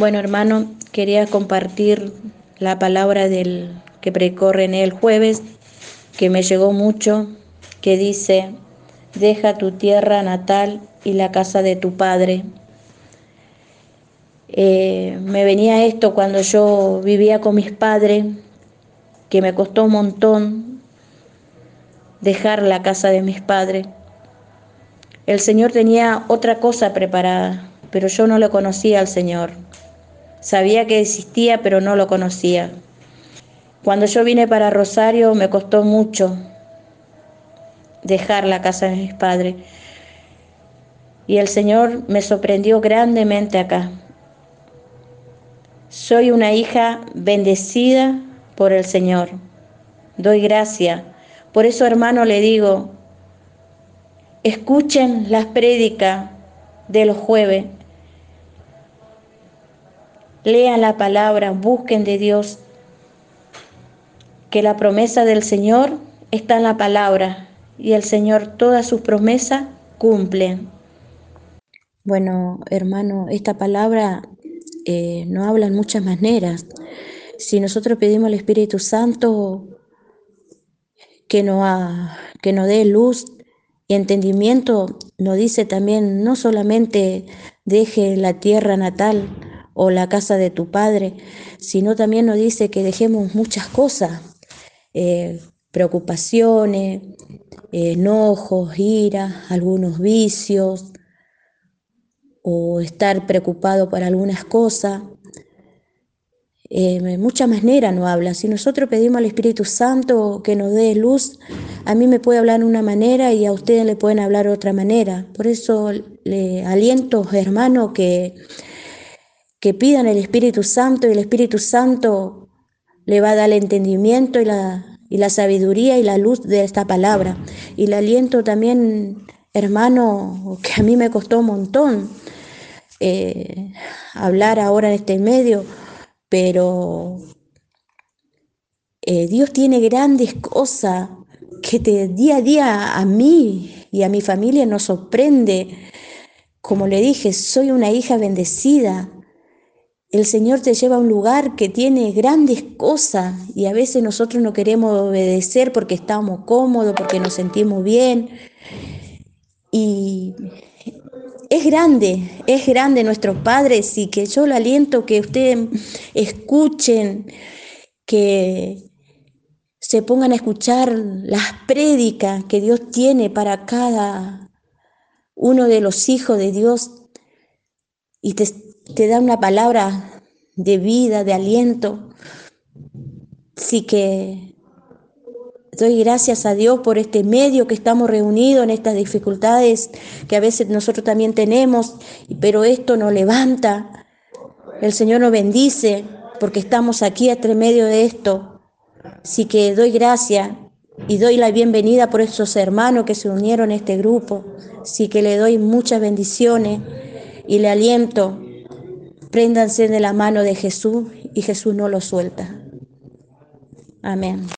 Bueno, hermano, quería compartir la palabra del que predicó René el jueves, que me llegó mucho, que dice, deja tu tierra natal y la casa de tu padre. Eh, me venía esto cuando yo vivía con mis padres, que me costó un montón dejar la casa de mis padres. El Señor tenía otra cosa preparada, pero yo no lo conocía al Señor. Sabía que existía, pero no lo conocía. Cuando yo vine para Rosario me costó mucho dejar la casa de mis padres. Y el Señor me sorprendió grandemente acá. Soy una hija bendecida por el Señor. Doy gracia. Por eso, hermano, le digo, escuchen las prédicas de los jueves lean la palabra, busquen de Dios, que la promesa del Señor está en la palabra y el Señor todas sus promesas cumple. Bueno, hermano, esta palabra eh, no habla en muchas maneras. Si nosotros pedimos al Espíritu Santo que nos, que nos dé luz y entendimiento, nos dice también no solamente deje la tierra natal, o la casa de tu padre, sino también nos dice que dejemos muchas cosas, eh, preocupaciones, enojos, ira, algunos vicios, o estar preocupado por algunas cosas. Eh, muchas maneras no habla. Si nosotros pedimos al Espíritu Santo que nos dé luz, a mí me puede hablar de una manera y a ustedes le pueden hablar de otra manera. Por eso le aliento, hermano, que que pidan el Espíritu Santo y el Espíritu Santo le va a dar el entendimiento y la, y la sabiduría y la luz de esta palabra. Y le aliento también, hermano, que a mí me costó un montón eh, hablar ahora en este medio, pero eh, Dios tiene grandes cosas que te, día a día a mí y a mi familia nos sorprende. Como le dije, soy una hija bendecida, el Señor te lleva a un lugar que tiene grandes cosas y a veces nosotros no queremos obedecer porque estamos cómodos, porque nos sentimos bien. Y es grande, es grande nuestro Padre, y que yo lo aliento que ustedes escuchen, que se pongan a escuchar las prédicas que Dios tiene para cada uno de los hijos de Dios y te te da una palabra de vida, de aliento. Así que doy gracias a Dios por este medio que estamos reunidos en estas dificultades que a veces nosotros también tenemos, pero esto nos levanta. El Señor nos bendice porque estamos aquí entre medio de esto. Así que doy gracias y doy la bienvenida por estos hermanos que se unieron a este grupo. Así que le doy muchas bendiciones y le aliento Préndanse de la mano de Jesús y Jesús no lo suelta. Amén.